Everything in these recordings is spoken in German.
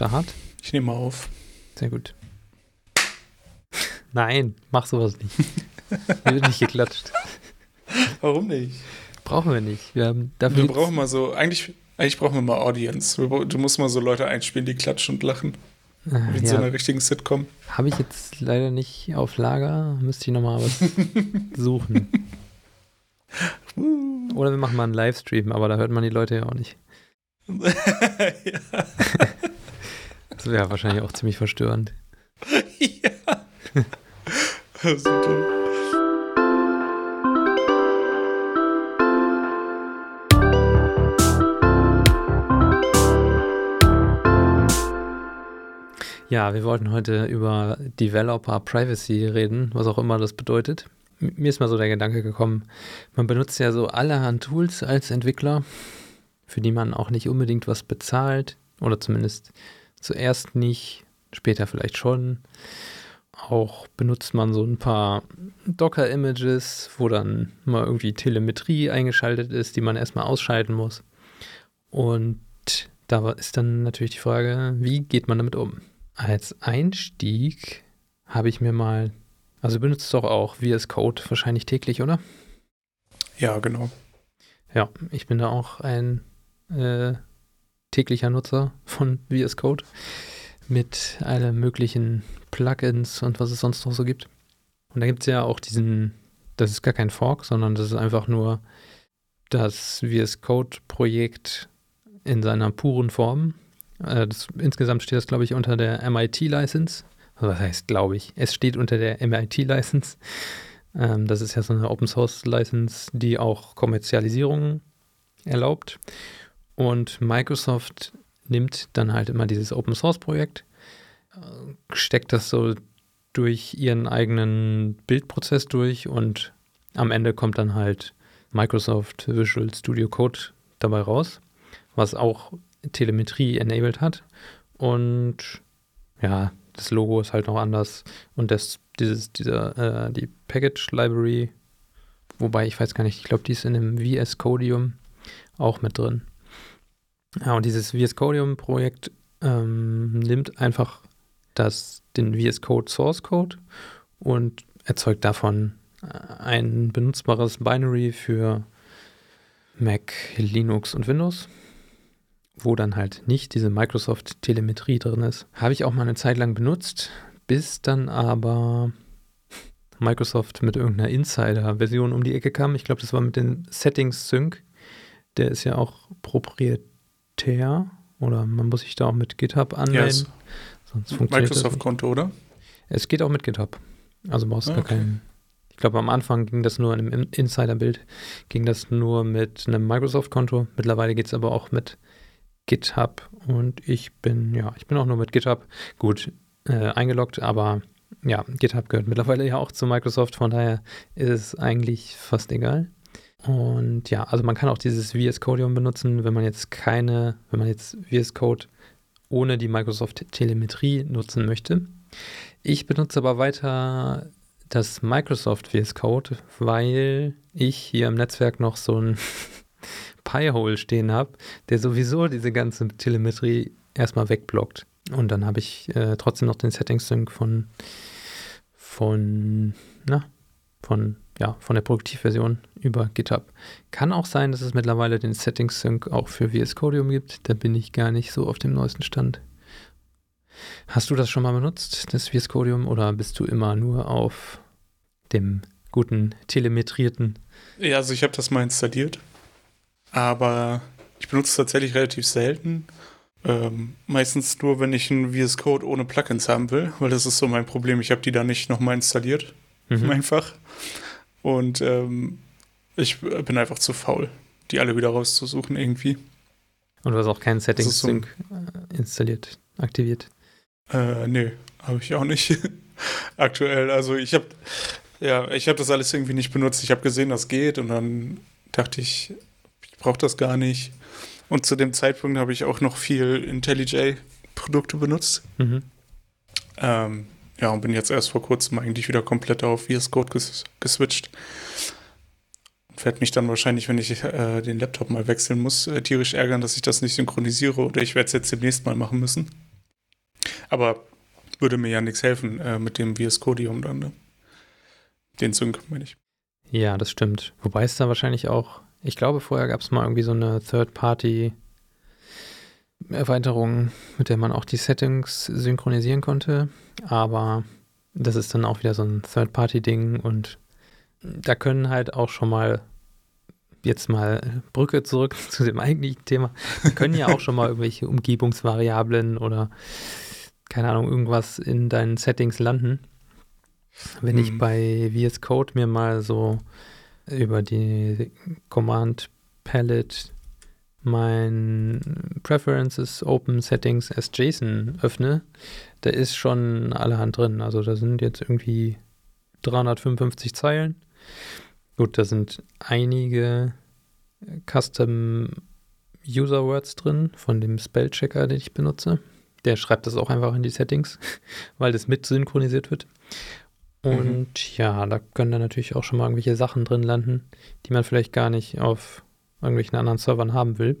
Start. Ich nehme auf. Sehr gut. Nein, mach sowas nicht. Hier wird nicht geklatscht. Warum nicht? Brauchen wir nicht. Wir, haben, wir brauchen mal so, eigentlich, eigentlich brauchen wir mal Audience. Du musst mal so Leute einspielen, die klatschen und lachen. Wie in ja. so einer richtigen Sitcom. Habe ich jetzt leider nicht auf Lager. Müsste ich nochmal was suchen. Oder wir machen mal einen Livestream, aber da hört man die Leute ja auch nicht. ja. Das wäre wahrscheinlich auch ziemlich verstörend. ja. Super. Ja, wir wollten heute über Developer Privacy reden, was auch immer das bedeutet. Mir ist mal so der Gedanke gekommen, man benutzt ja so allerhand Tools als Entwickler, für die man auch nicht unbedingt was bezahlt oder zumindest zuerst nicht, später vielleicht schon. Auch benutzt man so ein paar Docker-Images, wo dann mal irgendwie Telemetrie eingeschaltet ist, die man erstmal ausschalten muss. Und da ist dann natürlich die Frage, wie geht man damit um? Als Einstieg habe ich mir mal, also du benutzt doch auch VS Code wahrscheinlich täglich, oder? Ja, genau. Ja, ich bin da auch ein äh, täglicher Nutzer von VS Code mit allen möglichen Plugins und was es sonst noch so gibt. Und da gibt es ja auch diesen, das ist gar kein Fork, sondern das ist einfach nur das VS Code Projekt in seiner puren Form. Äh, das, insgesamt steht das, glaube ich, unter der MIT-License. Also was heißt, glaube ich? Es steht unter der MIT-License. Ähm, das ist ja so eine Open-Source-License, die auch Kommerzialisierung erlaubt. Und Microsoft nimmt dann halt immer dieses Open-Source-Projekt, äh, steckt das so durch ihren eigenen Bildprozess durch und am Ende kommt dann halt Microsoft Visual Studio Code dabei raus, was auch Telemetrie enabled hat. Und ja, das Logo ist halt noch anders. Und das, dieses, dieser, äh, die Package Library, wobei ich weiß gar nicht, ich glaube, die ist in dem VS Codium auch mit drin. Ja, und dieses VS Codium Projekt ähm, nimmt einfach das, den VS Code Source Code und erzeugt davon äh, ein benutzbares Binary für Mac, Linux und Windows wo dann halt nicht diese Microsoft-Telemetrie drin ist. Habe ich auch mal eine Zeit lang benutzt, bis dann aber Microsoft mit irgendeiner Insider-Version um die Ecke kam. Ich glaube, das war mit dem Settings-Sync. Der ist ja auch proprietär oder man muss sich da auch mit GitHub anmelden. Yes. Sonst funktioniert Microsoft-Konto, oder? Es geht auch mit GitHub. Also brauchst du okay. gar keinen. Ich glaube, am Anfang ging das nur in einem Insider-Bild, ging das nur mit einem Microsoft-Konto. Mittlerweile geht es aber auch mit GitHub und ich bin, ja, ich bin auch nur mit GitHub gut äh, eingeloggt, aber ja, GitHub gehört mittlerweile ja auch zu Microsoft, von daher ist es eigentlich fast egal. Und ja, also man kann auch dieses VS Codium benutzen, wenn man jetzt keine, wenn man jetzt VS Code ohne die Microsoft Telemetrie nutzen möchte. Ich benutze aber weiter das Microsoft VS Code, weil ich hier im Netzwerk noch so ein Pi-Hole stehen habe, der sowieso diese ganze Telemetrie erstmal wegblockt. Und dann habe ich äh, trotzdem noch den Settings-Sync von, von, na, von, ja, von der Produktivversion über GitHub. Kann auch sein, dass es mittlerweile den Settings-Sync auch für VS Codium gibt. Da bin ich gar nicht so auf dem neuesten Stand. Hast du das schon mal benutzt, das VS Codium, oder bist du immer nur auf dem guten telemetrierten? Ja, also ich habe das mal installiert aber ich benutze es tatsächlich relativ selten. Ähm, meistens nur, wenn ich ein VS Code ohne Plugins haben will, weil das ist so mein Problem. Ich habe die da nicht nochmal installiert. Mhm. Einfach. Und ähm, ich bin einfach zu faul, die alle wieder rauszusuchen irgendwie. Und du hast auch keinen Settings-Sync so äh, installiert, aktiviert? Äh, nee, habe ich auch nicht. Aktuell. Also ich habe ja, ich habe das alles irgendwie nicht benutzt. Ich habe gesehen, das geht und dann dachte ich, brauche das gar nicht. Und zu dem Zeitpunkt habe ich auch noch viel IntelliJ-Produkte benutzt. Mhm. Ähm, ja, und bin jetzt erst vor kurzem eigentlich wieder komplett auf VS Code ges geswitcht. Und werde mich dann wahrscheinlich, wenn ich äh, den Laptop mal wechseln muss, äh, tierisch ärgern, dass ich das nicht synchronisiere oder ich werde es jetzt demnächst mal machen müssen. Aber würde mir ja nichts helfen äh, mit dem VS Codium dann. Ne? Den Sync, meine ich. Ja, das stimmt. Wobei es da wahrscheinlich auch, ich glaube, vorher gab es mal irgendwie so eine Third-Party- Erweiterung, mit der man auch die Settings synchronisieren konnte. Aber das ist dann auch wieder so ein Third-Party-Ding und da können halt auch schon mal jetzt mal Brücke zurück zu dem eigentlichen Thema. Da können ja auch schon mal irgendwelche Umgebungsvariablen oder keine Ahnung, irgendwas in deinen Settings landen. Wenn mhm. ich bei VS Code mir mal so über die Command Palette mein Preferences Open Settings as JSON öffne, da ist schon allerhand drin. Also da sind jetzt irgendwie 355 Zeilen. Gut, da sind einige Custom User Words drin von dem Spellchecker, den ich benutze. Der schreibt das auch einfach in die Settings, weil das mit synchronisiert wird. Und mhm. ja, da können dann natürlich auch schon mal irgendwelche Sachen drin landen, die man vielleicht gar nicht auf irgendwelchen anderen Servern haben will.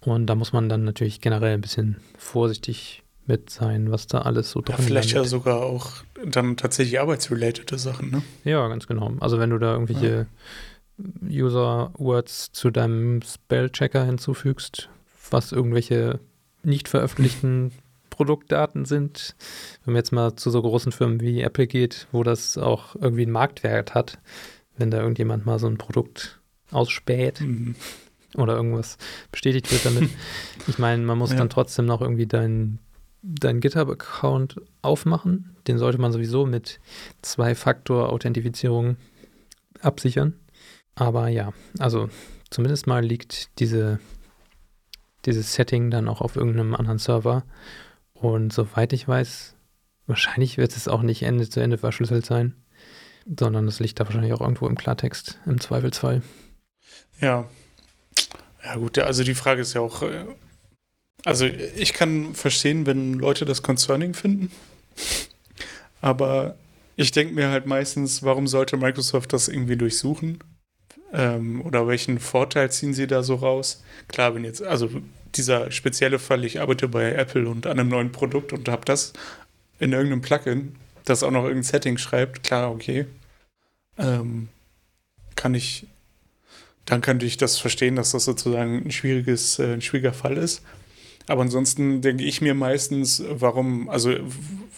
Und da muss man dann natürlich generell ein bisschen vorsichtig mit sein, was da alles so drin ist. Ja, vielleicht ja sogar auch dann tatsächlich arbeitsrelatede Sachen, ne? Ja, ganz genau. Also wenn du da irgendwelche ja. User-Words zu deinem Spellchecker hinzufügst, was irgendwelche nicht veröffentlichten Produktdaten sind, wenn man jetzt mal zu so großen Firmen wie Apple geht, wo das auch irgendwie einen Marktwert hat, wenn da irgendjemand mal so ein Produkt ausspäht mhm. oder irgendwas bestätigt wird damit. ich meine, man muss ja. dann trotzdem noch irgendwie deinen dein GitHub-Account aufmachen. Den sollte man sowieso mit Zwei-Faktor-Authentifizierung absichern. Aber ja, also zumindest mal liegt diese, dieses Setting dann auch auf irgendeinem anderen Server. Und soweit ich weiß, wahrscheinlich wird es auch nicht Ende zu Ende verschlüsselt sein, sondern es liegt da wahrscheinlich auch irgendwo im Klartext, im Zweifelsfall. Ja. Ja, gut, also die Frage ist ja auch, äh, also ich kann verstehen, wenn Leute das concerning finden, aber ich denke mir halt meistens, warum sollte Microsoft das irgendwie durchsuchen? Ähm, oder welchen Vorteil ziehen sie da so raus? Klar, wenn jetzt, also dieser spezielle Fall, ich arbeite bei Apple und an einem neuen Produkt und habe das in irgendeinem Plugin, das auch noch irgendein Setting schreibt, klar, okay. Ähm, kann ich dann könnte ich das verstehen, dass das sozusagen ein schwieriges, äh, ein schwieriger Fall ist. Aber ansonsten denke ich mir meistens, warum, also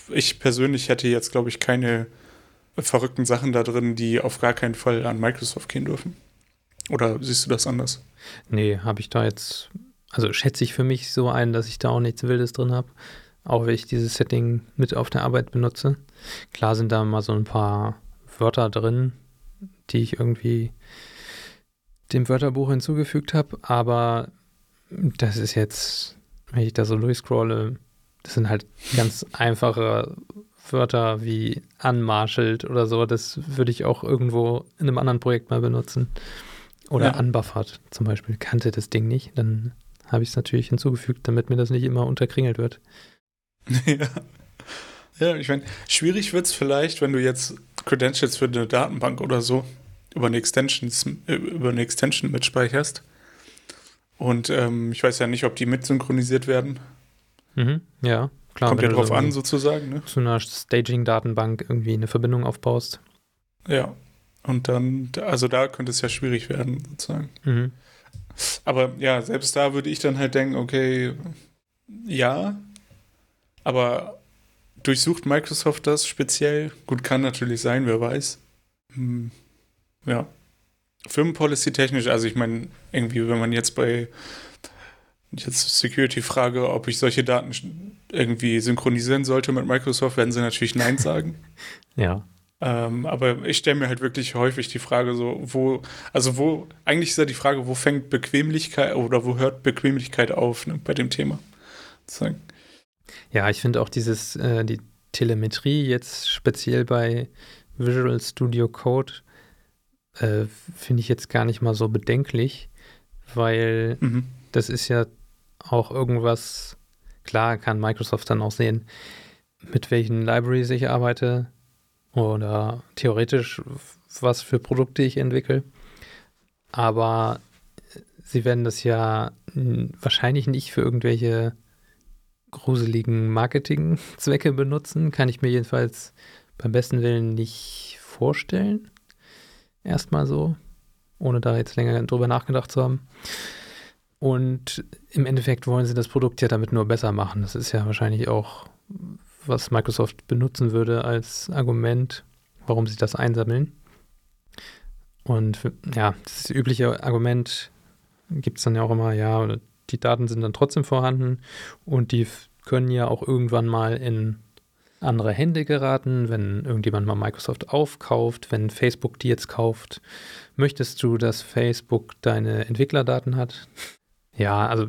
ich persönlich hätte jetzt, glaube ich, keine verrückten Sachen da drin, die auf gar keinen Fall an Microsoft gehen dürfen. Oder siehst du das anders? Nee, habe ich da jetzt, also schätze ich für mich so ein, dass ich da auch nichts Wildes drin habe. Auch wenn ich dieses Setting mit auf der Arbeit benutze. Klar sind da mal so ein paar Wörter drin, die ich irgendwie dem Wörterbuch hinzugefügt habe, aber das ist jetzt, wenn ich da so durchscrolle, das sind halt ganz einfache Wörter wie unmarshalled oder so, das würde ich auch irgendwo in einem anderen Projekt mal benutzen. Oder ja. unbuffert zum Beispiel, kannte das Ding nicht, dann habe ich es natürlich hinzugefügt, damit mir das nicht immer unterkringelt wird. Ja. Ja, ich meine, schwierig wird es vielleicht, wenn du jetzt Credentials für eine Datenbank oder so über eine, Extensions, äh, über eine Extension mitspeicherst. Und ähm, ich weiß ja nicht, ob die mit synchronisiert werden. Mhm, ja, klar. Kommt ja drauf an, sozusagen. Ne? Zu einer Staging-Datenbank irgendwie eine Verbindung aufbaust. Ja. Und dann, also da könnte es ja schwierig werden, sozusagen. Mhm. Aber ja, selbst da würde ich dann halt denken, okay, ja, aber durchsucht Microsoft das speziell? Gut, kann natürlich sein, wer weiß. Hm. Ja. Firmenpolicy technisch, also ich meine, irgendwie, wenn man jetzt bei jetzt Security-Frage, ob ich solche Daten irgendwie synchronisieren sollte mit Microsoft, werden sie natürlich Nein sagen. ja. Ähm, aber ich stelle mir halt wirklich häufig die Frage so, wo, also wo, eigentlich ist ja die Frage, wo fängt Bequemlichkeit oder wo hört Bequemlichkeit auf ne, bei dem Thema? Sozusagen. Ja, ich finde auch dieses, äh, die Telemetrie jetzt speziell bei Visual Studio Code äh, finde ich jetzt gar nicht mal so bedenklich, weil mhm. das ist ja auch irgendwas, klar kann Microsoft dann auch sehen, mit welchen Libraries ich arbeite oder theoretisch, was für Produkte ich entwickle. Aber sie werden das ja wahrscheinlich nicht für irgendwelche gruseligen Marketingzwecke benutzen. Kann ich mir jedenfalls beim besten Willen nicht vorstellen. Erstmal so, ohne da jetzt länger drüber nachgedacht zu haben. Und im Endeffekt wollen sie das Produkt ja damit nur besser machen. Das ist ja wahrscheinlich auch, was Microsoft benutzen würde als Argument, warum sie das einsammeln. Und ja, das übliche Argument gibt es dann ja auch immer, ja, die Daten sind dann trotzdem vorhanden und die können ja auch irgendwann mal in andere Hände geraten, wenn irgendjemand mal Microsoft aufkauft, wenn Facebook die jetzt kauft. Möchtest du, dass Facebook deine Entwicklerdaten hat? Ja, also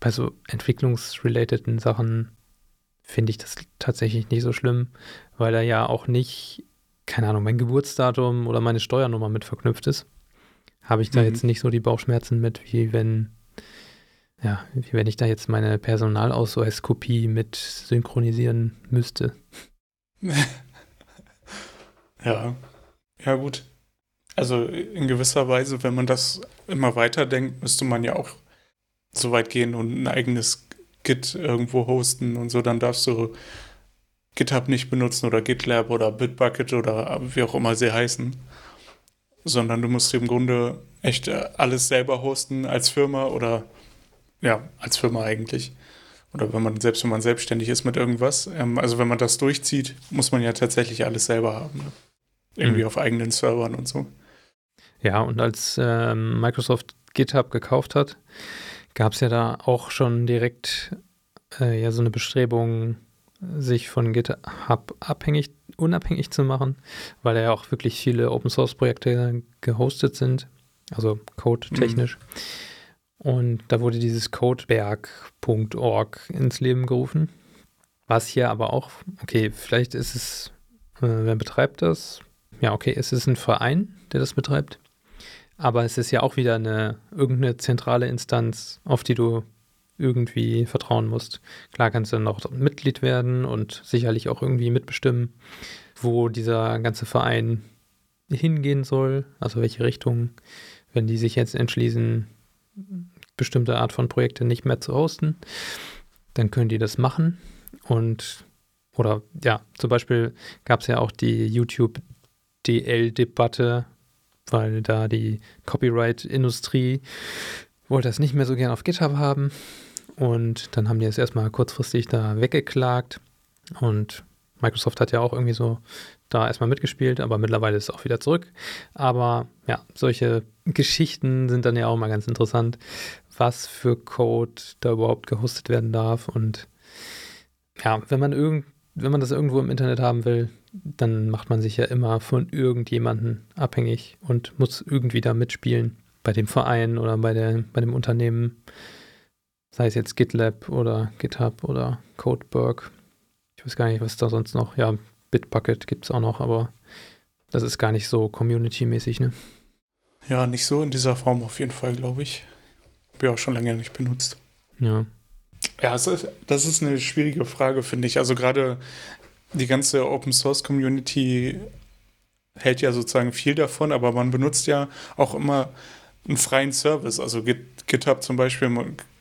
bei so entwicklungsrelateden Sachen finde ich das tatsächlich nicht so schlimm, weil da ja auch nicht, keine Ahnung, mein Geburtsdatum oder meine Steuernummer mit verknüpft ist. Habe ich da mhm. jetzt nicht so die Bauchschmerzen mit, wie wenn ja, wenn ich da jetzt meine Personalausweiskopie mit synchronisieren müsste. ja, ja gut. Also in gewisser Weise, wenn man das immer weiterdenkt, müsste man ja auch so weit gehen und ein eigenes Git irgendwo hosten und so, dann darfst du GitHub nicht benutzen oder GitLab oder Bitbucket oder wie auch immer sie heißen, sondern du musst im Grunde echt alles selber hosten als Firma oder ja, als Firma eigentlich. Oder wenn man, selbst wenn man selbstständig ist mit irgendwas. Ähm, also wenn man das durchzieht, muss man ja tatsächlich alles selber haben. Ne? Irgendwie mhm. auf eigenen Servern und so. Ja, und als ähm, Microsoft GitHub gekauft hat, gab es ja da auch schon direkt äh, ja so eine Bestrebung, sich von GitHub abhängig, unabhängig zu machen, weil da ja auch wirklich viele Open Source Projekte gehostet sind, also code-technisch. Mhm. Und da wurde dieses codeberg.org ins Leben gerufen. Was hier aber auch, okay, vielleicht ist es, äh, wer betreibt das? Ja, okay, es ist ein Verein, der das betreibt. Aber es ist ja auch wieder eine irgendeine zentrale Instanz, auf die du irgendwie vertrauen musst. Klar kannst du dann auch Mitglied werden und sicherlich auch irgendwie mitbestimmen, wo dieser ganze Verein hingehen soll, also welche Richtung, wenn die sich jetzt entschließen, bestimmte Art von Projekte nicht mehr zu hosten, dann können die das machen. Und, oder ja, zum Beispiel gab es ja auch die YouTube-DL-Debatte, weil da die Copyright-Industrie wollte das nicht mehr so gern auf GitHub haben. Und dann haben die es erstmal kurzfristig da weggeklagt. Und Microsoft hat ja auch irgendwie so da erstmal mitgespielt, aber mittlerweile ist es auch wieder zurück. Aber ja, solche Geschichten sind dann ja auch mal ganz interessant, was für Code da überhaupt gehostet werden darf. Und ja, wenn man irgend, wenn man das irgendwo im Internet haben will, dann macht man sich ja immer von irgendjemandem abhängig und muss irgendwie da mitspielen. Bei dem Verein oder bei, der, bei dem Unternehmen. Sei es jetzt GitLab oder GitHub oder Codeberg. Ich weiß gar nicht, was da sonst noch. Ja, Bitbucket gibt es auch noch, aber das ist gar nicht so community-mäßig, ne? Ja, nicht so in dieser Form auf jeden Fall, glaube ich. Ich auch schon lange nicht benutzt. Ja. Ja, das ist, das ist eine schwierige Frage, finde ich. Also gerade die ganze Open Source Community hält ja sozusagen viel davon, aber man benutzt ja auch immer einen freien Service. Also GitHub zum Beispiel,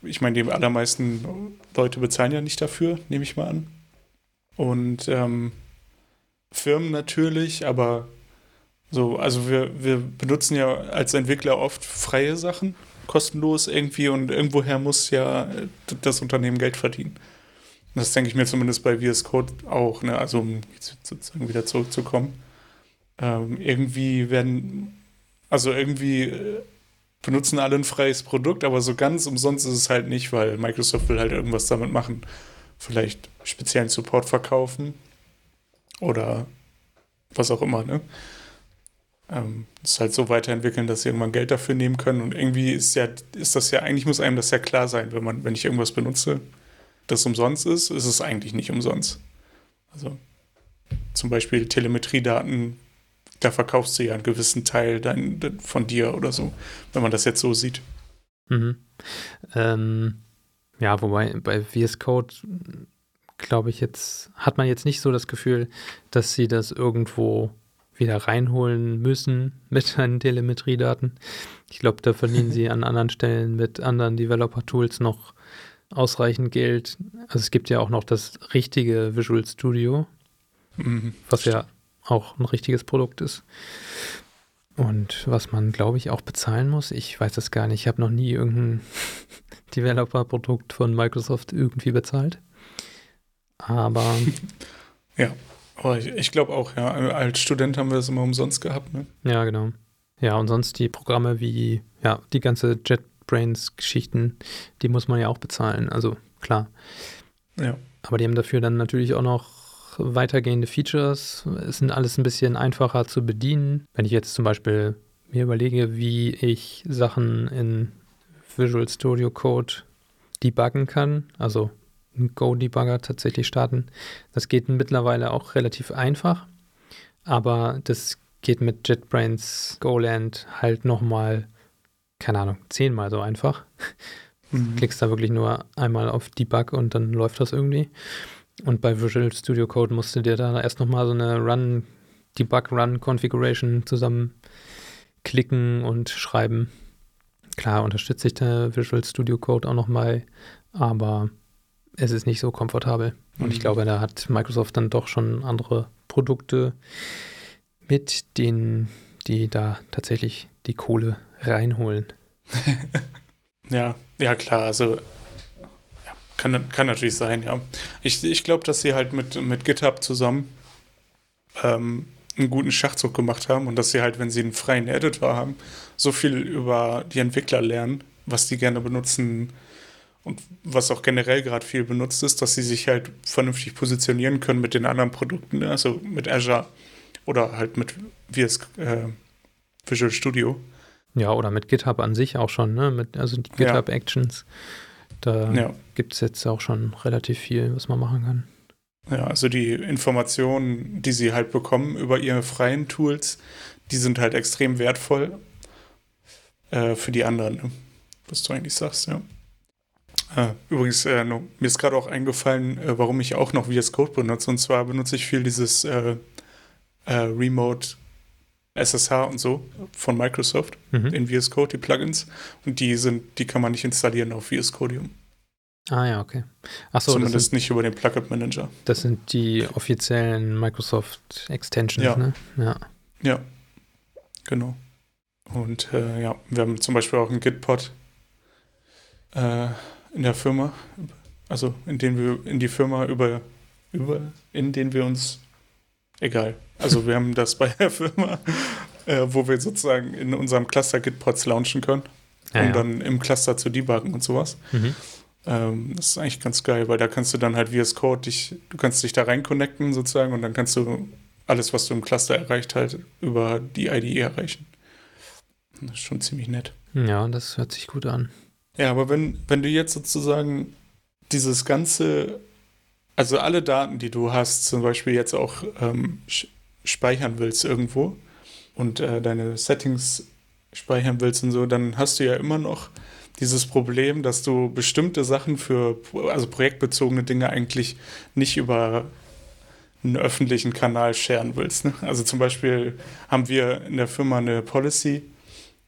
ich meine, die allermeisten Leute bezahlen ja nicht dafür, nehme ich mal an. Und ähm, Firmen natürlich, aber so, also wir, wir benutzen ja als Entwickler oft freie Sachen, kostenlos irgendwie und irgendwoher muss ja das Unternehmen Geld verdienen. Das denke ich mir zumindest bei VS Code auch, ne? also um sozusagen wieder zurückzukommen. Ähm, irgendwie werden, also irgendwie äh, benutzen alle ein freies Produkt, aber so ganz umsonst ist es halt nicht, weil Microsoft will halt irgendwas damit machen. Vielleicht speziellen Support verkaufen oder was auch immer, ne? Ähm, es halt so weiterentwickeln, dass sie irgendwann Geld dafür nehmen können. Und irgendwie ist ja, ist das ja, eigentlich muss einem das ja klar sein, wenn man, wenn ich irgendwas benutze, das umsonst ist, ist es eigentlich nicht umsonst. Also zum Beispiel Telemetriedaten, da verkaufst du ja einen gewissen Teil dein, von dir oder so, wenn man das jetzt so sieht. Mhm. Ähm, ja, wobei bei VS Code glaube ich jetzt, hat man jetzt nicht so das Gefühl, dass sie das irgendwo wieder reinholen müssen mit seinen Telemetriedaten. Ich glaube, da verdienen sie an anderen Stellen mit anderen Developer-Tools noch ausreichend Geld. Also es gibt ja auch noch das richtige Visual Studio, Mhm. was ja auch ein richtiges Produkt ist. Und was man, glaube ich, auch bezahlen muss. Ich weiß es gar nicht. Ich habe noch nie irgendein Developer-Produkt von Microsoft irgendwie bezahlt. Aber Aber ich, ich glaube auch, ja, als Student haben wir das immer umsonst gehabt, ne? ja, genau. Ja, und sonst die Programme wie, ja, die ganze JetBrains-Geschichten, die muss man ja auch bezahlen. Also klar. Ja. Aber die haben dafür dann natürlich auch noch weitergehende Features. Es sind alles ein bisschen einfacher zu bedienen. Wenn ich jetzt zum Beispiel mir überlege, wie ich Sachen in Visual Studio Code debuggen kann, also Go-Debugger tatsächlich starten, das geht mittlerweile auch relativ einfach. Aber das geht mit JetBrains Goland halt nochmal, keine Ahnung, zehnmal so einfach Mhm. klickst da wirklich nur einmal auf Debug und dann läuft das irgendwie. Und bei Visual Studio Code musst du dir da erst nochmal so eine Run, Debug Run Configuration zusammen klicken und schreiben. Klar unterstütze ich da Visual Studio Code auch nochmal, aber es ist nicht so komfortabel. Und ich Mhm. glaube, da hat Microsoft dann doch schon andere Produkte mit denen, die da tatsächlich die Kohle reinholen. Ja, ja klar, also ja, kann, kann natürlich sein, ja. Ich, ich glaube, dass sie halt mit, mit GitHub zusammen ähm, einen guten Schachzug gemacht haben und dass sie halt, wenn sie einen freien Editor haben, so viel über die Entwickler lernen, was die gerne benutzen und was auch generell gerade viel benutzt ist, dass sie sich halt vernünftig positionieren können mit den anderen Produkten, ne? also mit Azure oder halt mit VS, äh, Visual Studio. Ja, oder mit GitHub an sich auch schon, ne? Mit, also die Ja. GitHub Actions. Da Ja. gibt es jetzt auch schon relativ viel, was man machen kann. Ja, also die Informationen, die sie halt bekommen über ihre freien Tools, die sind halt extrem wertvoll äh, für die anderen, ne? was du eigentlich sagst, ja. Äh, übrigens, äh, mir ist gerade auch eingefallen, äh, warum ich auch noch VS Code benutze. Und zwar benutze ich viel dieses äh, äh, Remote SSH und so von Microsoft Mhm. in VS Code, die Plugins. Und die sind, die kann man nicht installieren auf VS Codium. Ah ja, okay. Achso, das Zumindest sind, nicht über den Plugin Manager. das sind die offiziellen Microsoft Extensions, Ja. ne? Ja. Ja, genau. Und äh, ja, wir haben zum Beispiel auch einen Gitpod äh, in der Firma, also in den wir in die Firma über, über in den wir uns egal. Also wir haben das bei der Firma, äh, wo wir sozusagen in unserem Cluster Gitpods launchen können, um Ja, ja. dann im Cluster zu debuggen und sowas. Mhm. Ähm, das ist eigentlich ganz geil, weil da kannst du dann halt VS Code dich, du kannst dich da rein connecten sozusagen und dann kannst du alles, was du im Cluster erreicht, halt über die IDE erreichen. Das ist schon ziemlich nett. ja, das hört sich gut an. Ja, aber wenn, wenn du jetzt sozusagen dieses ganze, also alle Daten, die du hast, zum Beispiel jetzt auch ähm, speichern willst irgendwo und äh, deine Settings speichern willst und so, dann hast du ja immer noch dieses Problem, dass du bestimmte Sachen für, also projektbezogene Dinge eigentlich nicht über einen öffentlichen Kanal scheren willst. Ne? Also zum Beispiel haben wir in der Firma eine Policy,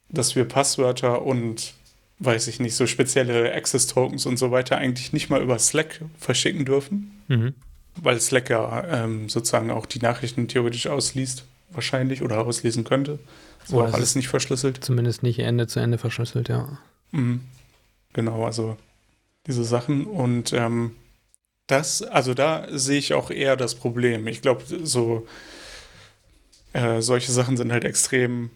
dass wir Passwörter und weiß ich nicht, so spezielle Access-Tokens und so weiter eigentlich nicht mal über Slack verschicken dürfen, Mhm. weil Slack ja ähm, sozusagen auch die Nachrichten theoretisch ausliest, wahrscheinlich, oder auslesen könnte. Oh, war auch alles nicht verschlüsselt. Zumindest nicht Ende zu Ende verschlüsselt, ja. Mhm. Genau, also diese Sachen. Und ähm, das, also da sehe ich auch eher das Problem. Ich glaube, so äh, solche Sachen sind halt extrem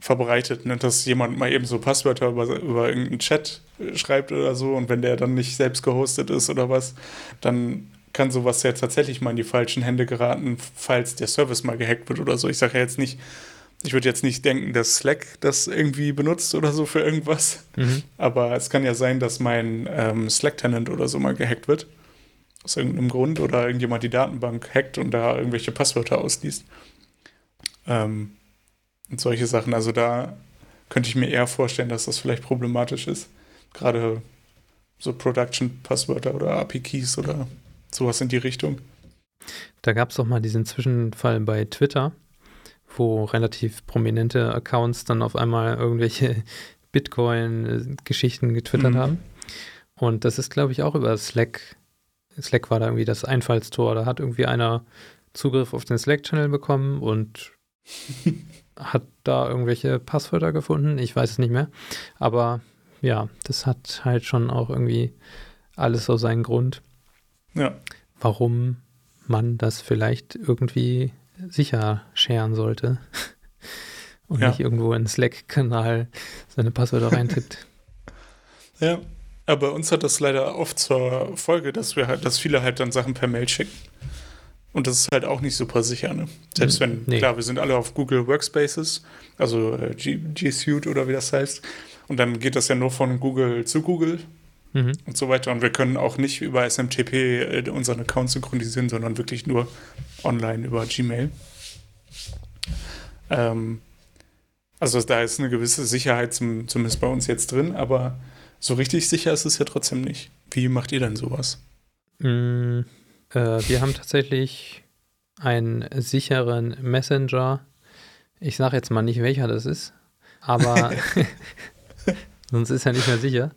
verbreitet, ne? dass jemand mal eben so Passwörter über, über irgendeinen Chat äh, schreibt oder so und wenn der dann nicht selbst gehostet ist oder was, dann kann sowas ja tatsächlich mal in die falschen Hände geraten, falls der Service mal gehackt wird oder so. Ich sage ja jetzt nicht, ich würde jetzt nicht denken, dass Slack das irgendwie benutzt oder so für irgendwas. Mhm. Aber es kann ja sein, dass mein ähm, Slack-Tenant oder so mal gehackt wird. Aus irgendeinem Grund. Oder irgendjemand die Datenbank hackt und da irgendwelche Passwörter ausliest. Ähm, und solche Sachen. Also da könnte ich mir eher vorstellen, dass das vielleicht problematisch ist. Gerade so Production-Passwörter oder API-Keys oder sowas in die Richtung. Da gab es doch mal diesen Zwischenfall bei Twitter, wo relativ prominente Accounts dann auf einmal irgendwelche Bitcoin-Geschichten getwittert Mhm. haben. Und das ist, glaube ich, auch über Slack. Slack war da irgendwie das Einfallstor. Da hat irgendwie einer Zugriff auf den Slack-Channel bekommen und hat da irgendwelche Passwörter gefunden. Ich weiß es nicht mehr. Aber ja, das hat halt schon auch irgendwie alles so seinen Grund. Ja. Warum man das vielleicht irgendwie sicher scheren sollte und Ja. nicht irgendwo in Slack-Kanal seine Passwörter reintippt. Ja. Aber bei uns hat das leider oft zur Folge, dass wir halt, dass viele halt dann Sachen per Mail schicken. Und das ist halt auch nicht super sicher, ne? Selbst wenn, Nee. klar, wir sind alle auf Google Workspaces, also äh, G, G Suite oder wie das heißt. Und dann geht das ja nur von Google zu Google Mhm. und so weiter. Und wir können auch nicht über SMTP äh, unseren Account synchronisieren, sondern wirklich nur online über Gmail. Ähm, also da ist eine gewisse Sicherheit zum, zumindest bei uns jetzt drin, aber so richtig sicher ist es ja trotzdem nicht. Wie macht ihr denn sowas? Mm, äh, wir haben tatsächlich einen sicheren Messenger. Ich sage jetzt mal nicht, welcher das ist, aber sonst ist er nicht mehr sicher.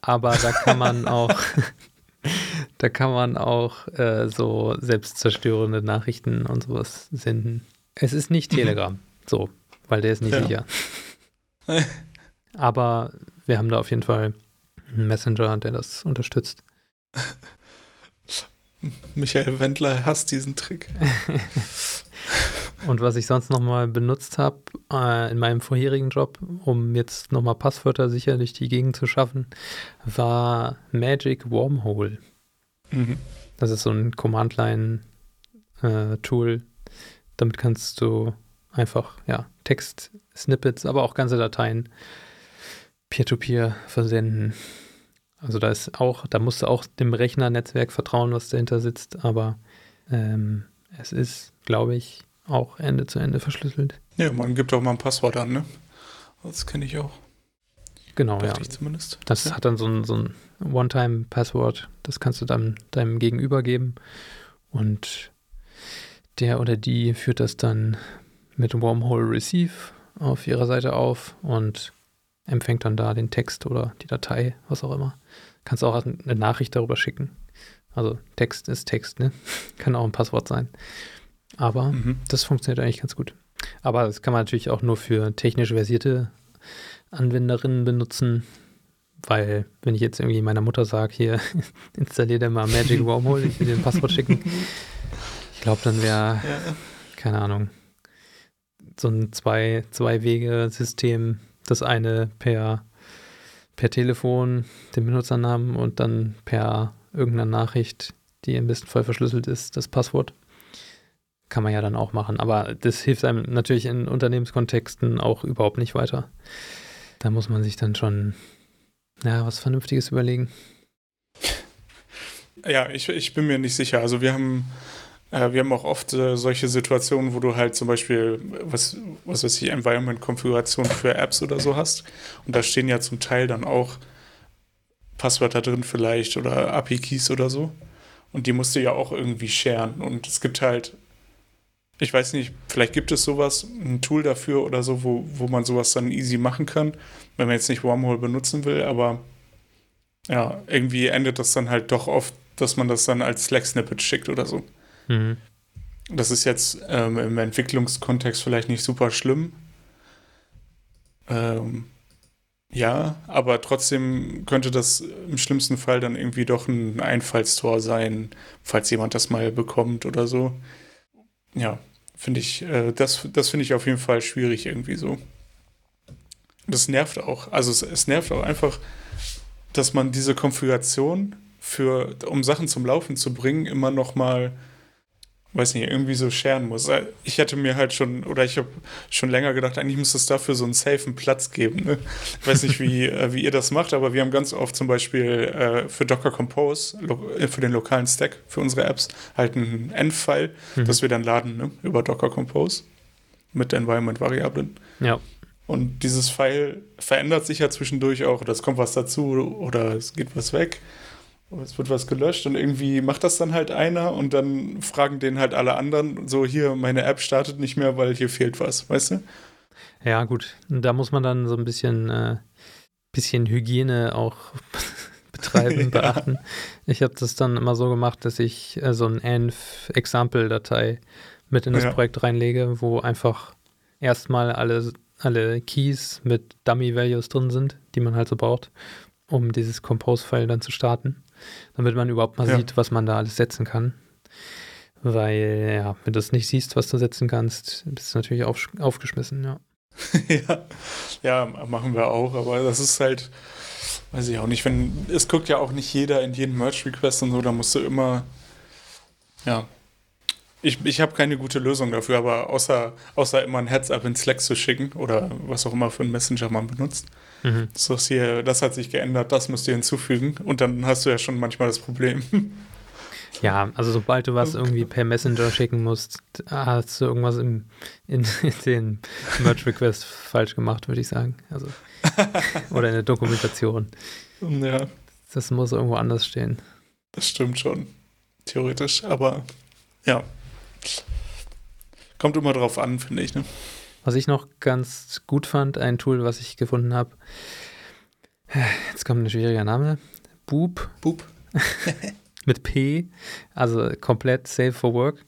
Aber da kann man auch, da kann man auch äh, so selbstzerstörende Nachrichten und sowas senden. Es ist nicht Mhm. Telegram, so, weil der ist nicht Ja. sicher. Aber wir haben da auf jeden Fall einen Messenger, der das unterstützt. Michael Wendler hasst diesen Trick. Und was ich sonst nochmal benutzt habe äh, in meinem vorherigen Job, um jetzt nochmal Passwörter sicher durch die Gegend zu schaffen, war Magic Wormhole. Mhm. Das ist so ein Command-Line-Tool. Damit kannst du einfach ja, Text-Snippets, aber auch ganze Dateien peer-to-peer versenden. Also da ist auch, da musst du auch dem Rechnernetzwerk vertrauen, was dahinter sitzt, aber ähm, es ist, glaube ich, auch Ende zu Ende verschlüsselt. Ja, man gibt auch mal ein Passwort an, ne? Das kenne ich auch. Genau, ja. Dachte ich zumindest. Das ja. hat dann so ein, so ein One-Time-Passwort, das kannst du dann deinem Gegenüber geben und der oder die führt das dann mit Wormhole Receive auf ihrer Seite auf und empfängt dann da den Text oder die Datei, was auch immer. Kannst auch eine Nachricht darüber schicken. Also Text ist Text, ne? Kann auch ein Passwort sein. Aber Mhm. das funktioniert eigentlich ganz gut. Aber das kann man natürlich auch nur für technisch versierte Anwenderinnen benutzen, weil wenn ich jetzt irgendwie meiner Mutter sage, hier installier dir mal Magic Wormhole, ich will dir ein Passwort schicken, ich glaube, dann wäre, Ja. keine Ahnung, so ein zwei, Zwei-Wege-System, das eine per, per Telefon den Benutzernamen und dann per irgendeiner Nachricht, die im besten Fall verschlüsselt ist, das Passwort. Kann man ja dann auch machen. Aber das hilft einem natürlich in Unternehmenskontexten auch überhaupt nicht weiter. Da muss man sich dann schon ja, was Vernünftiges überlegen. Ja, ich, ich bin mir nicht sicher. Also wir haben, wir haben auch oft äh, solche Situationen, wo du halt zum Beispiel, was, was weiß ich, Environment-Konfiguration für Apps oder so hast. Und da stehen ja zum Teil dann auch Passwörter drin vielleicht oder API-Keys oder so. Und die musst du ja auch irgendwie sharen. Und es gibt halt, ich weiß nicht, vielleicht gibt es sowas, ein Tool dafür oder so, wo, wo man sowas dann easy machen kann, wenn man jetzt nicht Wormhole benutzen will, aber ja, irgendwie endet das dann halt doch oft, dass man das dann als Slack-Snippet schickt oder so. Mhm. Das ist jetzt ähm, im Entwicklungskontext vielleicht nicht super schlimm. Ähm, ja, aber trotzdem könnte das im schlimmsten Fall dann irgendwie doch ein Einfallstor sein, falls jemand das mal bekommt oder so. Ja, finde ich, äh, das, das finde ich auf jeden Fall schwierig irgendwie so. Das nervt auch. Also es, es nervt auch einfach, dass man diese Konfiguration für, um Sachen zum Laufen zu bringen, immer noch mal, weiß nicht, irgendwie so scheren muss. Äh, Ich hätte mir halt schon, oder ich habe schon länger gedacht, eigentlich müsste es dafür so einen safen Platz geben. Ne? Ich weiß nicht, wie, äh, wie ihr das macht, aber wir haben ganz oft zum Beispiel äh, für Docker Compose, äh, für den lokalen Stack, für unsere Apps, halt einen Env-File, Mhm. das wir dann laden ne? über Docker Compose mit Environment-Variablen. Ja. Und dieses File verändert sich ja zwischendurch auch. oder Es kommt was dazu oder es geht was weg. Oder es wird was gelöscht und irgendwie macht das dann halt einer und dann fragen den halt alle anderen, so hier, meine App startet nicht mehr, weil hier fehlt was, weißt du? Ja, gut. Da muss man dann so ein bisschen, äh, bisschen Hygiene auch betreiben, beachten. Ich habe das dann immer so gemacht, dass ich äh, so ein env-Example-Datei mit in das Ja. Projekt reinlege, wo einfach erstmal alle, alle Keys mit Dummy-Values drin sind, die man halt so braucht, um dieses Compose-File dann zu starten, damit man überhaupt mal Ja. sieht, was man da alles setzen kann. Weil, ja, wenn du das nicht siehst, was du setzen kannst, bist du natürlich auf, aufgeschmissen, ja. ja. ja, machen wir auch, aber das ist halt, weiß ich auch nicht, wenn, es guckt ja auch nicht jeder in jeden Merge-Request und so, da musst du immer, ja. Ich, ich habe keine gute Lösung dafür, aber außer, außer immer ein Heads-up in Slack zu schicken oder was auch immer für einen Messenger man benutzt. Mhm. So hier, das hat sich geändert, das müsst ihr hinzufügen und dann hast du ja schon manchmal das Problem. Ja, also sobald du was irgendwie per Messenger schicken musst, hast du irgendwas im, in, in den Merge-Request falsch gemacht, würde ich sagen. Also, oder in der Dokumentation. ja, Das muss irgendwo anders stehen. das stimmt schon. Theoretisch, aber ja. Kommt immer drauf an, finde ich, ne? Was ich noch ganz gut fand, ein Tool, was ich gefunden habe. Jetzt kommt ein schwieriger Name. Boop Boop. mit P, also komplett safe for work.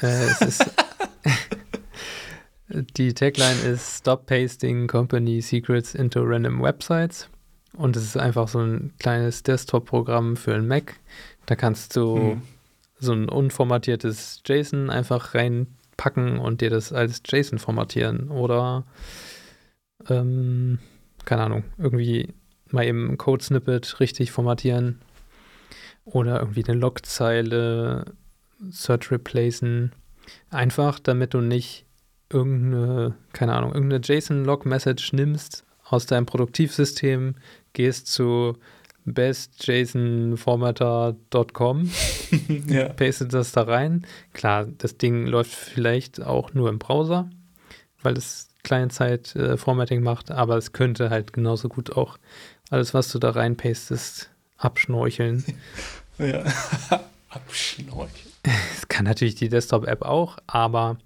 Äh, es ist die Tagline ist Stop pasting company secrets into random websites. Und es ist einfach so ein kleines Desktop-Programm für einen Mac. Da kannst du Hm. So ein unformatiertes JSON einfach reinpacken und dir das als JSON formatieren. Oder, ähm, keine Ahnung, irgendwie mal eben ein Code-Snippet richtig formatieren. Oder irgendwie eine Logzeile Search replacen. Einfach, damit du nicht irgendeine, keine Ahnung, irgendeine JSON-Log-Message nimmst aus deinem Produktivsystem, gehst zu bestjsonformatter.com ja. pastet das da rein. Klar, das Ding läuft vielleicht auch nur im Browser, weil es Client-Side-Formatting macht, aber es könnte halt genauso gut auch alles, was du da reinpastest, abschnorcheln. ja. Abschnorcheln. Es kann natürlich die Desktop-App auch, aber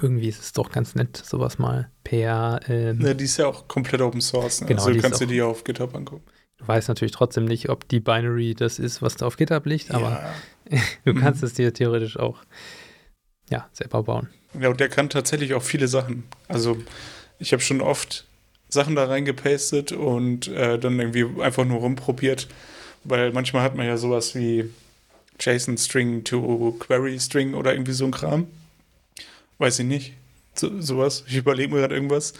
irgendwie ist es doch ganz nett, sowas mal per. Ähm, Ja, die ist ja auch komplett Open Source. Ne? Genau, also du kannst dir auch- die auf GitHub angucken. Du weißt natürlich trotzdem nicht, ob die Binary das ist, was da auf GitHub liegt, aber ja. du Mhm. kannst es dir theoretisch auch ja, selber bauen. ja, und der kann tatsächlich auch viele Sachen. Also ich habe schon oft Sachen da reingepastet und äh, dann irgendwie einfach nur rumprobiert, weil manchmal hat man ja sowas wie JSON String to Query String oder irgendwie so ein Kram. Weiß ich nicht. So, sowas. Ich überlege mir gerade irgendwas.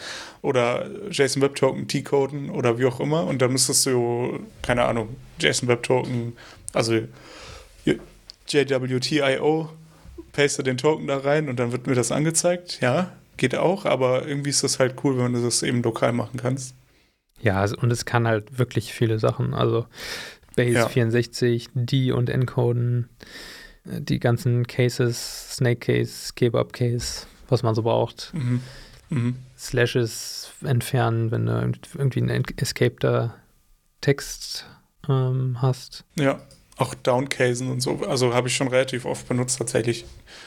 Oder JSON Web Token T-Coden oder wie auch immer. Und dann müsstest du, keine Ahnung, JSON Web Token, also JWTIO, paste den Token da rein und dann wird mir das angezeigt. Ja, geht auch, aber irgendwie ist das halt cool, wenn du das eben lokal machen kannst. Ja, und es kann halt wirklich viele Sachen. Also Base Ja. 64, D und Encoden, äh, die ganzen Cases, Snake Case, Kebab Case, was man so braucht. Mhm. Mhm. Slashes entfernen, wenn du irgend- irgendwie einen escapeder Text ähm, hast. Ja, auch Downcasen und so. Also habe ich schon relativ oft benutzt tatsächlich.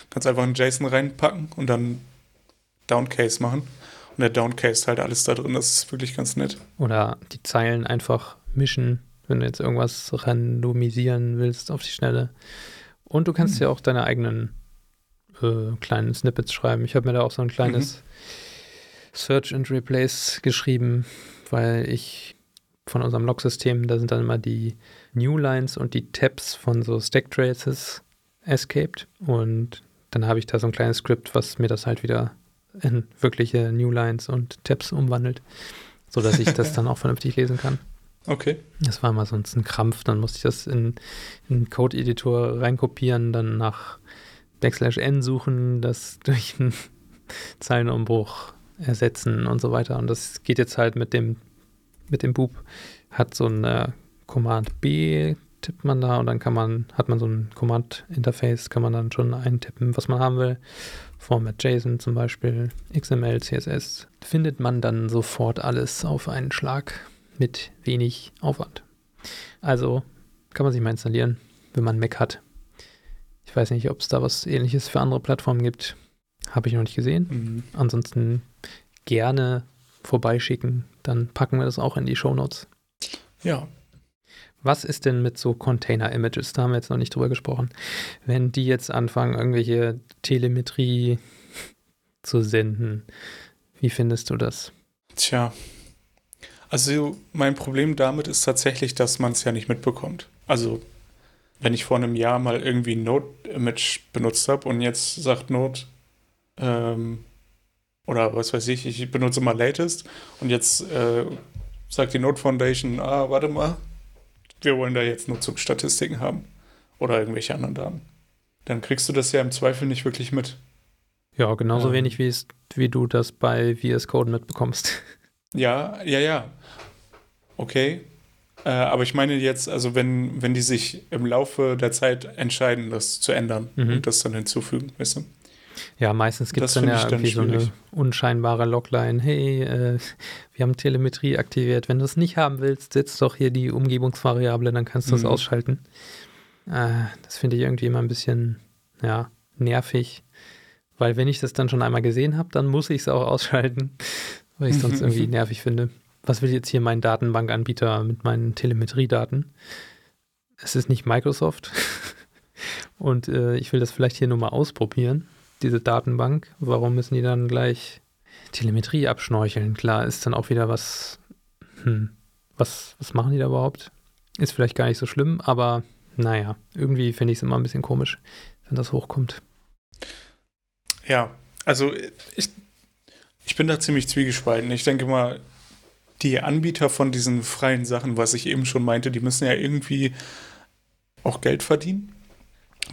Kannst einfach einen JSON reinpacken und dann Downcase machen. Und der Downcase halt alles da drin. Das ist wirklich ganz nett. Oder die Zeilen einfach mischen, wenn du jetzt irgendwas randomisieren willst auf die Schnelle. Und du kannst Hm. ja auch deine eigenen äh, kleinen Snippets schreiben. Ich habe mir da auch so ein kleines Search and Replace geschrieben, weil ich von unserem Log-System, da sind dann immer die New Lines und die Tabs von so Stack Traces escaped. Und dann habe ich da so ein kleines Skript, was mir das halt wieder in wirkliche New Lines und Tabs umwandelt, sodass ich das dann auch vernünftig lesen kann. Okay. Das war mal sonst ein Krampf, dann musste ich das in, in den Code-Editor reinkopieren, dann nach Backslash N suchen, das durch einen Zeilenumbruch ersetzen und so weiter. Und das geht jetzt halt mit dem, mit dem Boop, hat so ein äh, Command B, tippt man da und dann kann man, hat man so ein Command-Interface, kann man dann schon eintippen, was man haben will. Format JSON zum Beispiel, XML, CSS, findet man dann sofort alles auf einen Schlag mit wenig Aufwand. Also kann man sich mal installieren, wenn man Mac hat. Ich weiß nicht, ob es da was ähnliches für andere Plattformen gibt. Habe ich noch nicht gesehen. Mhm. Ansonsten gerne vorbeischicken. Dann packen wir das auch in die Shownotes. Ja, Was ist denn mit so Container-Images? Da haben wir jetzt noch nicht drüber gesprochen. Wenn die jetzt anfangen, irgendwelche Telemetrie zu senden, wie findest du das? Tja, also mein Problem damit ist tatsächlich, dass man es ja nicht mitbekommt. Also wenn ich vor einem Jahr mal irgendwie ein Node-Image benutzt habe und jetzt sagt Node, ähm, oder was weiß ich, ich benutze mal Latest und jetzt äh, sagt die Node Foundation, ah, warte mal, wir wollen da jetzt Nutzungsstatistiken haben oder irgendwelche anderen Daten. Dann kriegst du das ja im Zweifel nicht wirklich mit. Ja, genauso ähm, wenig wie, es, wie du das bei VS Code mitbekommst. Ja, ja, ja. Okay. Äh, aber ich meine jetzt, also wenn, wenn die sich im Laufe der Zeit entscheiden, das zu ändern mhm. und das dann hinzufügen, weißt du? Ja, meistens gibt es dann ja irgendwie so eine unscheinbare Logline. Hey, äh, wir haben Telemetrie aktiviert. Wenn du es nicht haben willst, setz doch hier die Umgebungsvariable, dann kannst du es mhm. ausschalten. Äh, das finde ich irgendwie immer ein bisschen, ja, nervig. Weil wenn ich das dann schon einmal gesehen habe, dann muss ich es auch ausschalten, weil ich es sonst irgendwie nervig finde. Was will jetzt hier mein Datenbankanbieter mit meinen Telemetriedaten? Es ist nicht Microsoft. Und äh, ich will das vielleicht hier nur mal ausprobieren diese Datenbank, warum müssen die dann gleich Telemetrie abschnorcheln? Klar, ist dann auch wieder was, hm, was, was machen die da überhaupt? Ist vielleicht gar nicht so schlimm, aber naja, irgendwie finde ich es immer ein bisschen komisch, wenn das hochkommt. Ja, also ich, ich bin da ziemlich zwiegespalten. Ich denke mal, die Anbieter von diesen freien Sachen, was ich eben schon meinte, die müssen ja irgendwie auch Geld verdienen.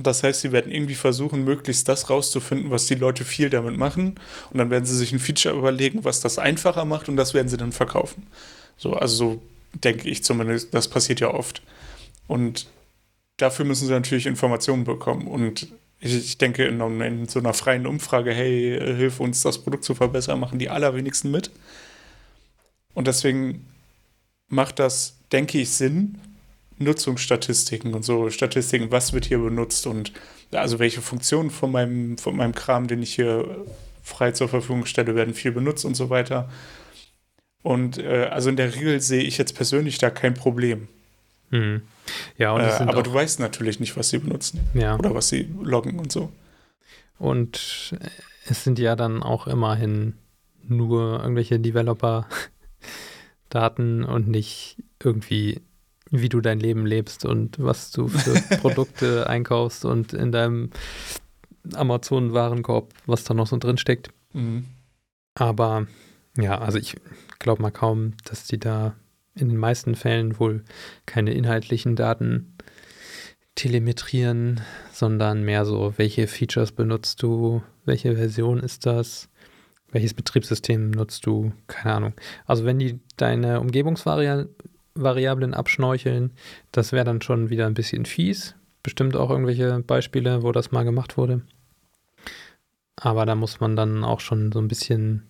Das heißt, sie werden irgendwie versuchen, möglichst das rauszufinden, was die Leute viel damit machen. Und dann werden sie sich ein Feature überlegen, was das einfacher macht und das werden sie dann verkaufen. So, also so denke ich zumindest, das passiert ja oft. Und dafür müssen sie natürlich Informationen bekommen. Und ich, ich denke, in, in, so einer freien Umfrage, hey, hilf uns, das Produkt zu verbessern, machen die allerwenigsten mit. Und deswegen macht das, denke ich, Sinn, Nutzungsstatistiken und so Statistiken, was wird hier benutzt und also welche Funktionen von meinem, von meinem Kram, den ich hier frei zur Verfügung stelle, werden viel benutzt und so weiter. Und äh, also in der Regel sehe ich jetzt persönlich da kein Problem. Hm. Ja, äh, aber du weißt natürlich nicht, was sie benutzen ja. oder was sie loggen und so. Und es sind ja dann auch immerhin nur irgendwelche Developer-Daten und nicht irgendwie wie du dein Leben lebst und was du für Produkte einkaufst und in deinem Amazon-Warenkorb, was da noch so drin steckt. Mhm. Aber ja, also ich glaube mal kaum, dass die da in den meisten Fällen wohl keine inhaltlichen Daten telemetrieren, sondern mehr so, welche Features benutzt du, welche Version ist das, welches Betriebssystem nutzt du, keine Ahnung. Also wenn die deine Umgebungsvariable Variablen abschnorcheln. Das wäre dann schon wieder ein bisschen fies. Bestimmt auch irgendwelche Beispiele, wo das mal gemacht wurde. Aber da muss man dann auch schon so ein bisschen,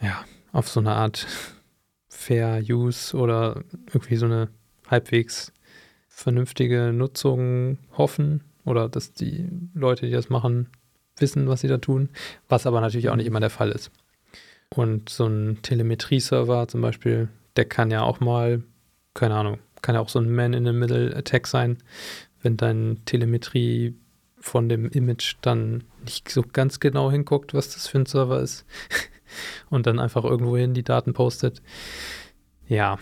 ja, auf so eine Art Fair Use oder irgendwie so eine halbwegs vernünftige Nutzung hoffen oder dass die Leute, die das machen, wissen, was sie da tun, was aber natürlich auch nicht immer der Fall ist. Und so ein Telemetrie-Server zum Beispiel der kann ja auch mal, keine Ahnung, kann ja auch so ein Man-in-the-Middle-Attack sein, wenn dein Telemetrie von dem Image dann nicht so ganz genau hinguckt, was das für ein Server ist und dann einfach irgendwohin die Daten postet. Ja,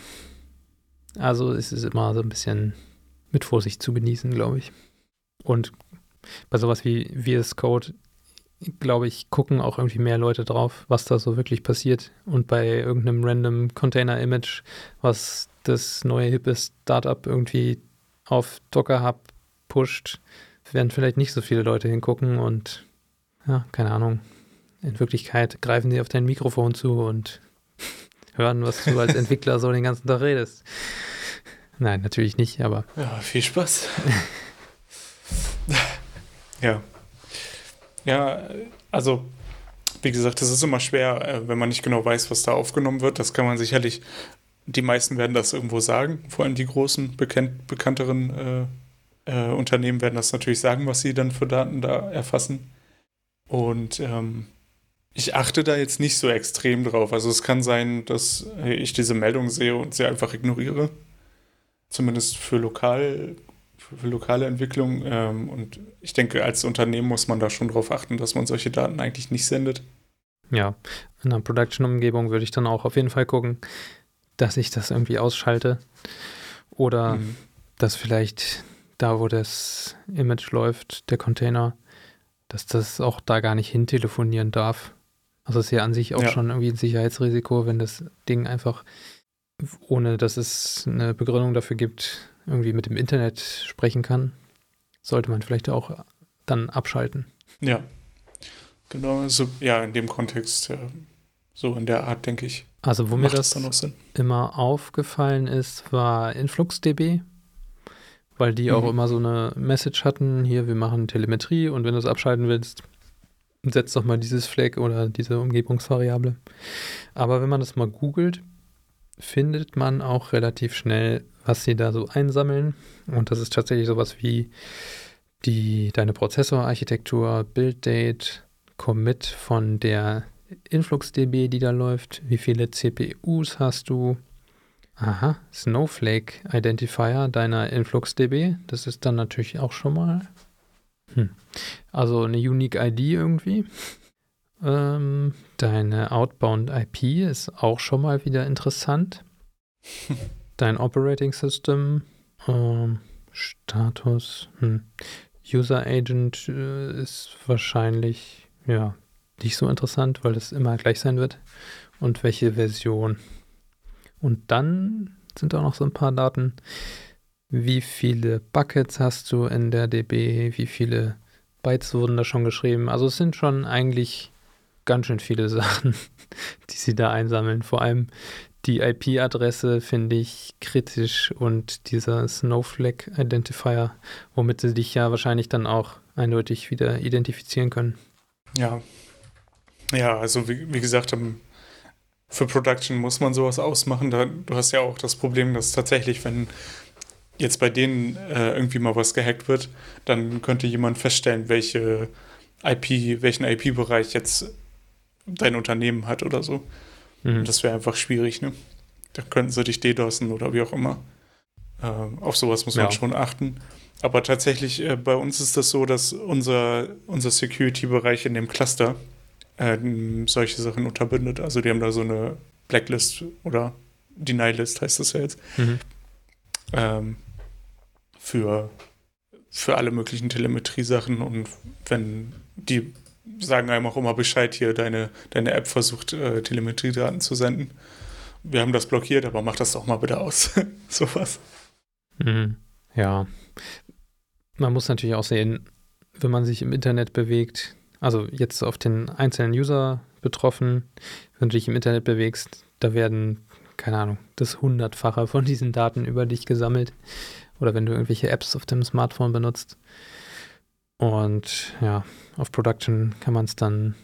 also es ist immer so ein bisschen mit Vorsicht zu genießen, glaube ich. Und bei sowas wie VS Code glaube ich, gucken auch irgendwie mehr Leute drauf, was da so wirklich passiert. Und bei irgendeinem random Container-Image, was das neue hippe Startup irgendwie auf Docker Hub pusht, werden vielleicht nicht so viele Leute hingucken und ja, keine Ahnung. In Wirklichkeit greifen sie auf dein Mikrofon zu und hören, was du als Entwickler so den ganzen Tag redest. Nein, natürlich nicht, aber. Ja, viel Spaß. ja. Ja, also wie gesagt, das ist immer schwer, äh, wenn man nicht genau weiß, was da aufgenommen wird. Das kann man sicherlich, die meisten werden das irgendwo sagen, vor allem die großen, bekannt, bekannteren äh, äh, Unternehmen werden das natürlich sagen, was sie dann für Daten da erfassen. Und ähm, ich achte da jetzt nicht so extrem drauf. Also es kann sein, dass ich diese Meldung sehe und sie einfach ignoriere. zumindest für lokal, für lokale Entwicklung. Ähm, und ich denke, als Unternehmen muss man da schon darauf achten, dass man solche Daten eigentlich nicht sendet. Ja, in einer Production-Umgebung würde ich dann auch auf jeden Fall gucken, dass ich das irgendwie ausschalte. Oder mhm. dass vielleicht da, wo das Image läuft, der Container, dass das auch da gar nicht hin telefonieren darf. Also ist ja an sich auch ja. schon irgendwie ein Sicherheitsrisiko, wenn das Ding einfach, ohne dass es eine Begründung dafür gibt, irgendwie mit dem Internet sprechen kann, sollte man vielleicht auch dann abschalten. Ja, genau. Also ja, in dem Kontext, ja, so in der Art, denke ich. Also wo mir das, das immer aufgefallen ist, war InfluxDB weil die mhm. auch immer so eine Message hatten, hier, wir machen Telemetrie und wenn du es abschalten willst, setz doch mal dieses Flag oder diese Umgebungsvariable. Aber wenn man das mal googelt, findet man auch relativ schnell, was sie da so einsammeln. Und das ist tatsächlich sowas wie die, deine Prozessorarchitektur, Build-Date, Commit von der InfluxDB, die da läuft, wie viele CPUs hast du, Aha, Snowflake Identifier deiner InfluxDB. Das ist dann natürlich auch schon mal. Hm. Also eine Unique ID irgendwie. Ähm, deine Outbound IP ist auch schon mal wieder interessant. Dein Operating System. Ähm, Status. Hm. User Agent äh, ist wahrscheinlich ja nicht so interessant, weil es immer gleich sein wird. Und welche Version? Und dann sind auch noch so ein paar Daten. Wie viele Buckets hast du in der DB? Wie viele Bytes wurden da schon geschrieben? Also es sind schon eigentlich ganz schön viele Sachen, die sie da einsammeln. Vor allem die IP-Adresse finde ich kritisch und dieser Snowflake Identifier, womit sie dich ja wahrscheinlich dann auch eindeutig wieder identifizieren können. Ja. Ja, also wie, wie gesagt, für Production muss man sowas ausmachen. Da, du hast ja auch das Problem, dass tatsächlich, wenn jetzt bei denen äh, irgendwie mal was gehackt wird, dann könnte jemand feststellen, welche IP, welchen IP-Bereich jetzt dein Unternehmen hat oder so. Mhm. Das wäre einfach schwierig, ne? Da könnten sie dich DDoSen oder wie auch immer. Äh, auf sowas muss ja. man schon achten. Aber tatsächlich, äh, bei uns ist das so, dass unser, unser Security-Bereich in dem Cluster, äh, solche Sachen unterbindet. Also die haben da so eine Blacklist oder Deny-List heißt das ja jetzt. Mhm. Ähm, für, für alle möglichen Telemetrie-Sachen und wenn die sagen einem auch immer Bescheid hier, deine, deine App versucht, äh, Telemetriedaten zu senden. Wir haben das blockiert, aber mach das doch mal bitte aus. Sowas. Mhm. Ja. Man muss natürlich auch sehen, wenn man sich im Internet bewegt, also jetzt auf den einzelnen User betroffen, wenn du dich im Internet bewegst, da werden, keine Ahnung, das Hundertfache von diesen Daten über dich gesammelt. Oder wenn du irgendwelche Apps auf dem Smartphone benutzt. Und ja, auf Production kann man es dann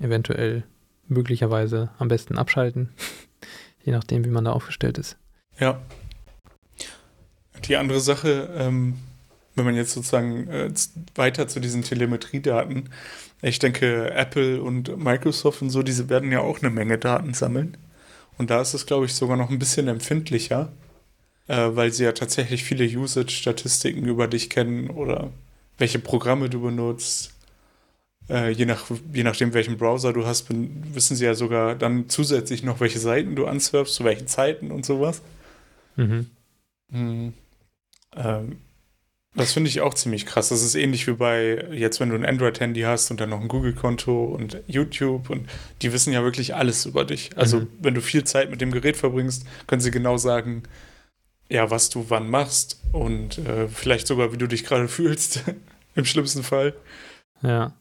eventuell möglicherweise am besten abschalten, je nachdem, wie man da aufgestellt ist. Ja. Die andere Sache, ähm, wenn man jetzt sozusagen äh, weiter zu diesen Telemetriedaten, ich denke, Apple und Microsoft und so, diese werden ja auch eine Menge Daten sammeln. Und da ist es, glaube ich, sogar noch ein bisschen empfindlicher, äh, weil sie ja tatsächlich viele Usage-Statistiken über dich kennen oder welche Programme du benutzt. Äh, je, nach, je nachdem, welchen Browser du hast, wissen sie ja sogar dann zusätzlich noch, welche Seiten du ansurfst, zu welchen Zeiten und sowas. Mhm. Mhm. Ähm, das finde ich auch ziemlich krass. Das ist ähnlich wie bei jetzt, wenn du ein Android-Handy hast und dann noch ein Google-Konto und YouTube und die wissen ja wirklich alles über dich. Also, mhm. wenn du viel Zeit mit dem Gerät verbringst, können sie genau sagen, ja, was du wann machst und äh, vielleicht sogar, wie du dich gerade fühlst, im schlimmsten Fall. Ja.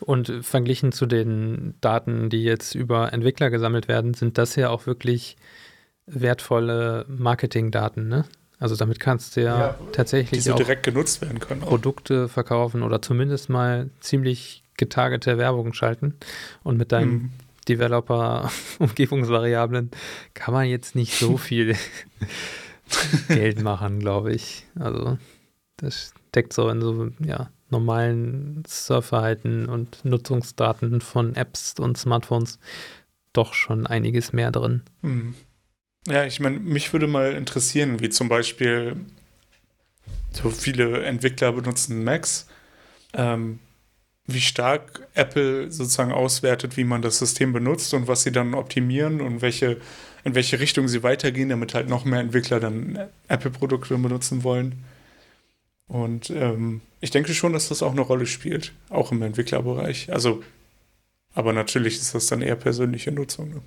Und verglichen zu den Daten, die jetzt über Entwickler gesammelt werden, sind das ja auch wirklich wertvolle Marketingdaten, ne? Also damit kannst du ja, ja tatsächlich so direkt genutzt werden können. Auch. Produkte verkaufen oder zumindest mal ziemlich getargete Werbung schalten. Und mit deinen mhm. Developer-Umgebungsvariablen kann man jetzt nicht so viel Geld machen, glaube ich. Also das steckt so in so ja, normalen Surfverhalten und Nutzungsdaten von Apps und Smartphones doch schon einiges mehr drin. Mhm. Ja, ich meine, mich würde mal interessieren, wie zum Beispiel so viele Entwickler benutzen Macs, ähm, wie stark Apple sozusagen auswertet, wie man das System benutzt und was sie dann optimieren und welche, in welche Richtung sie weitergehen, damit halt noch mehr Entwickler dann Apple-Produkte benutzen wollen. Und ähm, ich denke schon, dass das auch eine Rolle spielt, auch im Entwicklerbereich. Also, aber natürlich ist das dann eher persönliche Nutzung. Ne?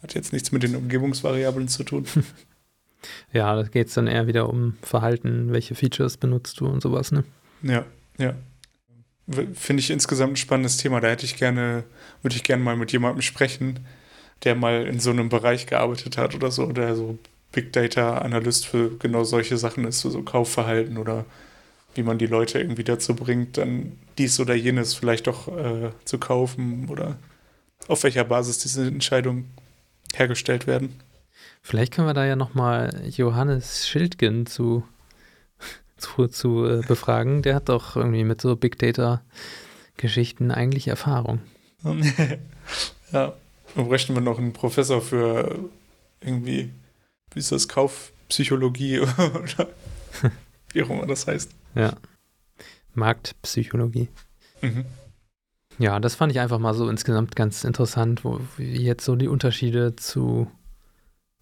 Hat jetzt nichts mit den Umgebungsvariablen zu tun. ja, da geht es dann eher wieder um Verhalten, welche Features benutzt du und sowas, ne? Ja, ja. Finde ich insgesamt ein spannendes Thema. Da hätte ich gerne, würde ich gerne mal mit jemandem sprechen, der mal in so einem Bereich gearbeitet hat oder so, der so Big Data Analyst für genau solche Sachen ist, für so Kaufverhalten oder wie man die Leute irgendwie dazu bringt, dann dies oder jenes vielleicht doch äh, zu kaufen oder auf welcher Basis diese Entscheidungen hergestellt werden. Vielleicht können wir da ja nochmal Johannes Schildgen zu, zu, zu äh, befragen. Der hat doch irgendwie mit so Big Data Geschichten eigentlich Erfahrung. ja, dann bräuchten wir noch einen Professor für irgendwie, wie ist das, Kaufpsychologie oder wie auch immer das heißt. Ja. Marktpsychologie. Mhm. Ja, das fand ich einfach mal so insgesamt ganz interessant, wo wie jetzt so die Unterschiede zu,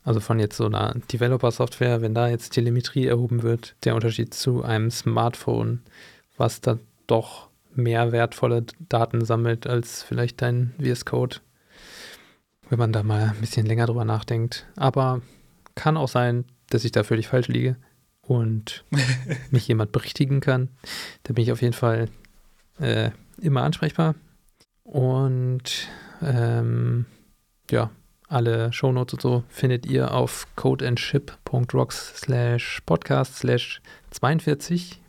also von jetzt so einer Developer-Software, wenn da jetzt Telemetrie erhoben wird, der Unterschied zu einem Smartphone, was da doch mehr wertvolle Daten sammelt als vielleicht dein VS Code, wenn man da mal ein bisschen länger drüber nachdenkt. Aber kann auch sein, dass ich da völlig falsch liege und mich jemand berichtigen kann, da bin ich auf jeden Fall äh, immer ansprechbar. Und ähm, ja, alle Shownotes und so findet ihr auf codeandship.rocks slash podcast slash 42.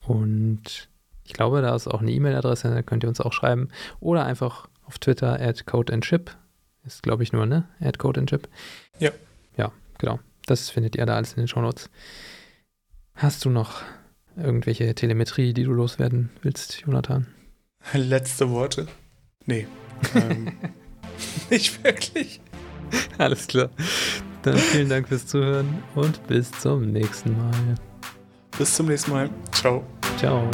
Und ich glaube, da ist auch eine E-Mail-Adresse, da könnt ihr uns auch schreiben. Oder einfach auf Twitter at codeandship. Ist, glaube ich, nur, ne? At codeandship. Ja. Ja, genau. Das findet ihr da alles in den Shownotes. Hast du noch irgendwelche Telemetrie, die du loswerden willst, Jonathan? Letzte Worte? Nee. ähm, nicht wirklich. Alles klar. Dann vielen Dank fürs Zuhören und bis zum nächsten Mal. Bis zum nächsten Mal. Ciao. Ciao.